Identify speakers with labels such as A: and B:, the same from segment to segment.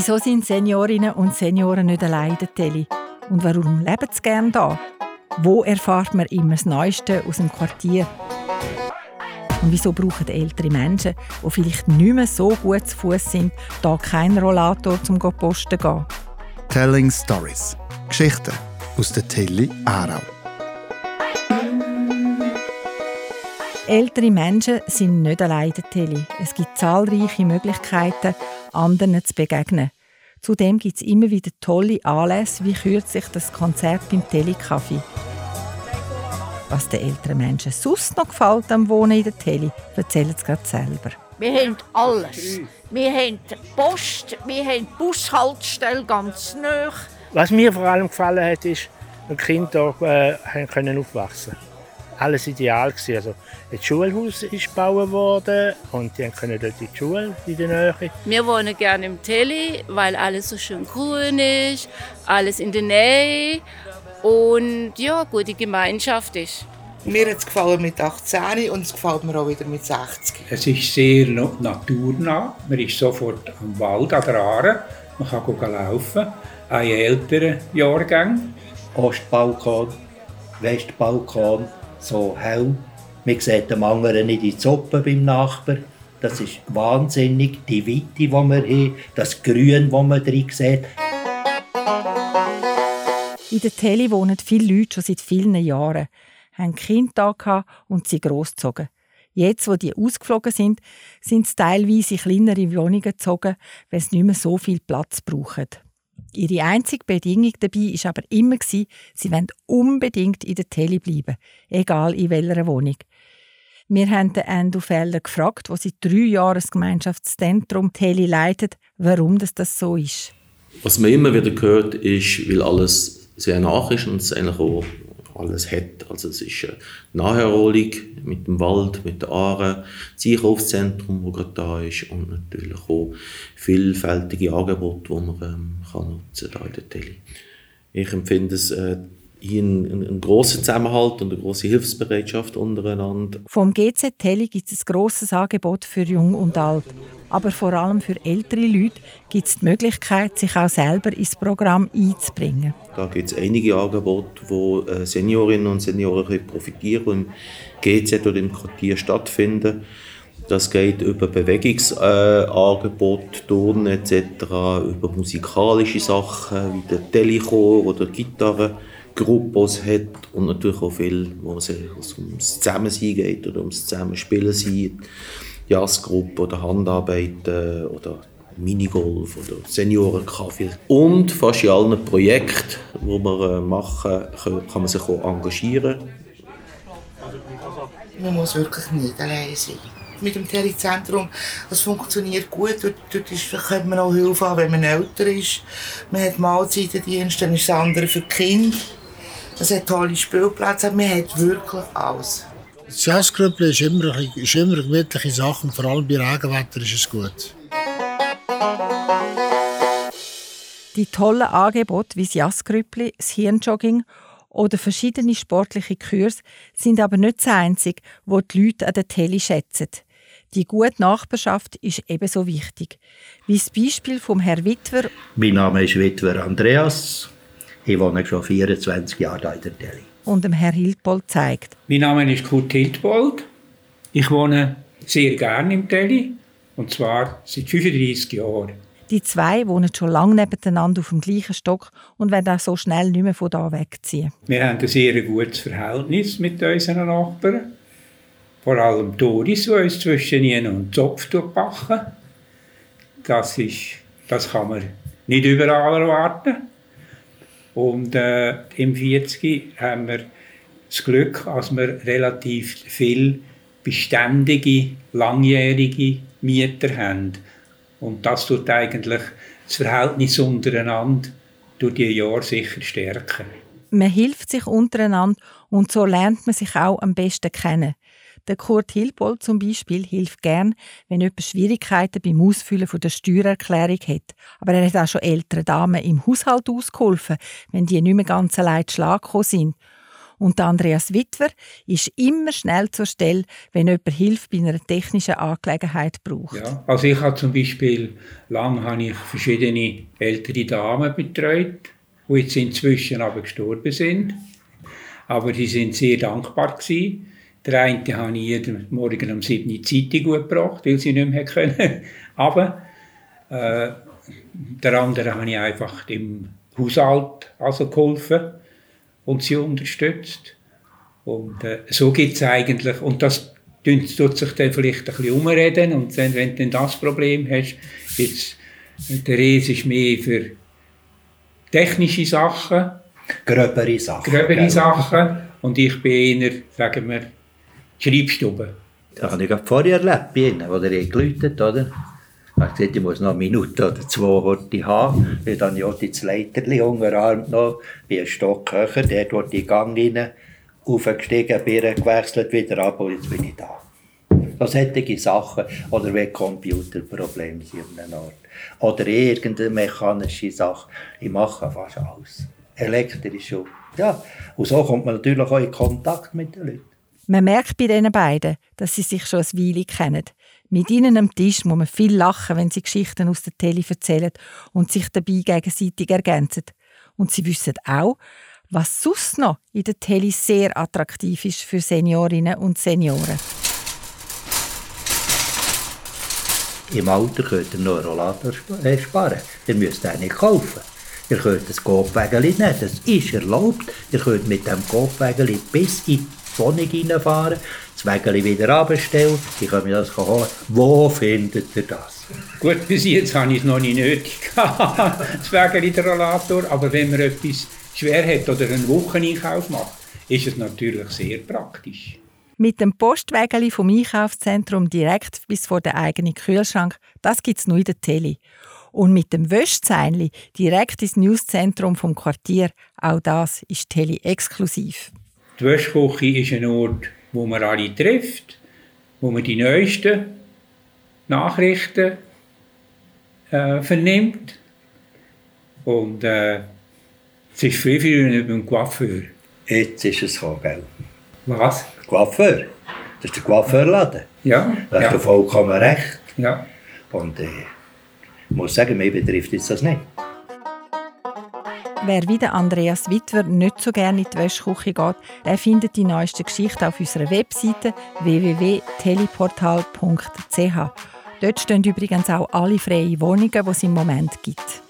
A: Wieso sind Seniorinnen und Senioren nicht allein Tele? Und warum leben sie gerne da? Wo erfahrt man immer das Neueste aus dem Quartier? Und wieso brauchen ältere Menschen, die vielleicht nicht mehr so gut zu Fuß sind, da keinen Rollator zum Posten gehen?
B: Telling Stories. Geschichten aus der Tele Aarau.
A: Ältere Menschen sind nicht allein Tele. Es gibt zahlreiche Möglichkeiten, anderen zu begegnen. Zudem gibt es immer wieder tolle Anlässe, wie kürzlich das Konzert beim Telecafé. Was den älteren Menschen sonst noch gefällt am Wohnen in der Tele, erzählen sie gerade selber.
C: Wir haben alles. Wir haben Post, wir haben Bushaltestelle ganz nah.
D: Was mir vor allem gefallen hat, ist, dass die Kinder äh, können aufwachsen Alles ideal gewesen. Also, das Schulhaus ist gebaut worden und die können dort in die Schule in der Nähe.
E: Wir wohnen gerne im Tele, weil alles so schön grün ist, alles in der Nähe und ja, gute Gemeinschaft ist.
F: Mir hat es gefallen mit 18 und es gefällt mir auch wieder mit 60.
G: Es ist sehr naturnah. Man ist sofort am Wald, an der Aare. Man kann laufen. Auch in älteren Jahrgängen.
H: Ostbalkon, Westbalkon, so hell. Man sieht dem anderen nicht in die Zoppen beim Nachbar. Das ist wahnsinnig, die Weite, die wir haben, das Grün, das man drin sieht.
A: In der Tele wohnen viele Leute schon seit vielen Jahren, haben Kinder da und sie großgezogen. Jetzt, wo die ausgeflogen sind, sind sie teilweise in kleinere Wohnungen gezogen, weil sie nicht mehr so viel Platz brauchen. Ihre einzige Bedingung dabei war aber immer, sie wollen unbedingt in der Tele bleiben, egal in welcher Wohnung. Wir haben den Endo Felder gefragt, wo seit drei Jahren das Gemeinschaftszentrum Tele leitet, warum das, das so ist.
I: Was man immer wieder hört, ist, weil alles sehr nach ist und es eigentlich auch alles hat. Also es ist eine Naherholung mit dem Wald, mit den Aaren, das Einkaufszentrum, das gerade da ist und natürlich auch vielfältige Angebote, die man ähm, kann nutzen kann in der Tele. Ich empfinde es äh, hier einen, einen grossen Zusammenhalt und eine grosse Hilfsbereitschaft untereinander.
A: Vom GZ Tele gibt es ein grosses Angebot für Jung und Alt. Aber vor allem für ältere Leute gibt es die Möglichkeit, sich auch selber ins Programm einzubringen.
I: Da gibt es einige Angebote, wo äh, Seniorinnen und Senioren profitieren im GZ oder im Quartier stattfinden. Das geht über Bewegungsangebote, äh, Turnen etc., über musikalische Sachen wie der Telechor oder Gitarre. Gruppos hat und natürlich auch viel, wo es ums Zusammensein geht oder ums Zusammenspielen sein. Jazzgruppe oder Handarbeit oder Minigolf oder Seniorenkaffee. Und fast in allen Projekten, die wir äh, machen, kann man sich auch engagieren.
F: Man muss wirklich nicht allein sein. Mit dem Telezentrum, das funktioniert gut. Dort, dort ist, kommt man auch Hilfe an, wenn man älter ist. Man hat Mahlzeitendienste, dann ist das andere für die Kinder. Es hat tolle Spielplätze, man hat wirklich alles.
J: Das Jazzgrüppel ist immer, ist immer eine gemütliche Sache und vor allem bei Regenwetter ist es gut.
A: Die tollen Angebote wie das Jazzgrüppli, das Hirnjogging oder verschiedene sportliche Kurse sind aber nicht das Einzige, wo die Leute an der Tele schätzen. Die gute Nachbarschaft ist ebenso wichtig. Wie das Beispiel vom Herrn Witwer.
H: Mein Name ist Witwer Andreas. Ich wohne schon 24 Jahre in der Tele.
A: Und dem Herr Hildbold zeigt.
G: Mein Name ist Kurt Hildbold. Ich wohne sehr gerne im Tele. Und zwar seit 35 Jahren.
A: Die zwei wohnen schon lange nebeneinander auf dem gleichen Stock und werden auch so schnell nicht mehr von da wegziehen.
G: Wir haben ein sehr gutes Verhältnis mit unseren Nachbarn. Vor allem Doris, die uns zwischen ihnen und Zopf backen. Das, ist, das kann man nicht überall erwarten. Und äh, im 40 haben wir das Glück, dass wir relativ viel beständige, langjährige Mieter haben. Und das tut eigentlich das Verhältnis untereinander durch die Jahre sicher stärken.
A: Man hilft sich untereinander und so lernt man sich auch am besten kennen. Der Kurt Hilbold zum Beispiel hilft gern, wenn jemand Schwierigkeiten beim Ausfüllen der Steuererklärung hat. Aber er hat auch schon älteren Damen im Haushalt ausgeholfen, wenn die nicht mehr ganz allein zu Schlag sind. Und Andreas Witwer ist immer schnell zur Stelle, wenn jemand Hilfe bei einer technischen Angelegenheit braucht.
G: Ja, also ich habe zum Beispiel, lange habe ich verschiedene ältere Damen betreut, die jetzt inzwischen aber gestorben sind. Aber die sind sehr dankbar gewesen. Der eine habe ich jeden Morgen um 7 Uhr Zeitung gebracht, weil sie nicht mehr können. aber äh, der andere habe ich einfach im Haushalt also geholfen und sie unterstützt. Und äh, so gibt es eigentlich, und das tut sich dann vielleicht ein bisschen umreden und dann, wenn du dann das Problem hast, jetzt, der Res ist mehr für technische Sachen,
H: gröbere Sachen,
G: gröbere. Sachen und ich bin eher, sagen wir, Schreibstube.
H: Das habe ich vorher erlebt, bei Ihnen, wo der geläutet oder? Ich habe gesagt, ich muss noch eine Minute oder zwei heute haben. Ich habe dann auch das Leiterli unterarmt noch, bin einen Stock höher, dort wurde ich Gang rein, aufgestiegen, Bier gewechselt, wieder ab und jetzt bin ich da. So solche Sachen. Oder wenn Computerprobleme sind an einem Ort. Oder irgendeine mechanische Sache. Ich mache fast alles. Elektrisch. Ja. Und so kommt man natürlich auch in Kontakt mit den Leuten.
A: Man merkt bei diesen beiden, dass sie sich schon eine Weile kennen. Mit ihnen am Tisch muss man viel lachen, wenn sie Geschichten aus der Tele erzählen und sich dabei gegenseitig ergänzen. Und sie wissen auch, was sonst noch in der Tele sehr attraktiv ist für Seniorinnen und Senioren.
H: Im Alter könnt ihr noch einen Rollator äh, sparen. Ihr müsst den nicht kaufen. Ihr könnt das Gopwägeli nehmen, das ist erlaubt. Ihr könnt mit dem Gopwägeli bis in die Wohnung reinfahren, das Wägeli wieder abstellen, ich kann mir das holen. Wo findet ihr das?
G: Gut, bis jetzt habe ich es noch nicht nötig das Wägeli, der Rollator, aber wenn man etwas schwer hat oder einen Wocheneinkauf macht, ist es natürlich sehr praktisch.
A: Mit dem Postwägeli vom Einkaufszentrum direkt bis vor den eigenen Kühlschrank, das gibt es nur in der Tele. Und mit dem Wäschzeinli direkt ins Newszentrum vom Quartier, auch das ist Tele exklusiv.
G: Die Wäschküche ist ein Ort, wo man alle trifft, wo man die neuesten Nachrichten äh, vernimmt. Und äh, es ist viel, viel nicht beim Coiffeur.
H: Jetzt ist es so, gell?
G: Was?
H: Coiffeur. Das ist der Coiffeurladen.
G: Ja.
H: Da hast
G: ja.
H: vollkommen recht.
G: Ja.
H: Und äh, ich muss sagen, mich betrifft jetzt das nicht.
A: Wer wie Andreas Witwer nicht so gerne in die Wäschküche geht, der findet die neueste Geschichte auf unserer Webseite www.teleportal.ch. Dort stehen übrigens auch alle freien Wohnungen, die es im Moment gibt.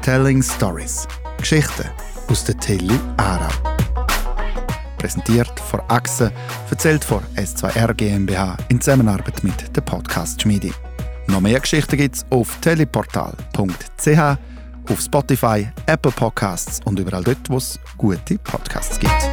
B: Telling Stories. Geschichten aus der Tele Aarau. Präsentiert von Achse, erzählt von S2R GmbH in Zusammenarbeit mit der Podcast Schmiede. Noch mehr Geschichten gibt es auf teleportal.ch, auf Spotify, Apple Podcasts und überall dort, wo es gute Podcasts gibt.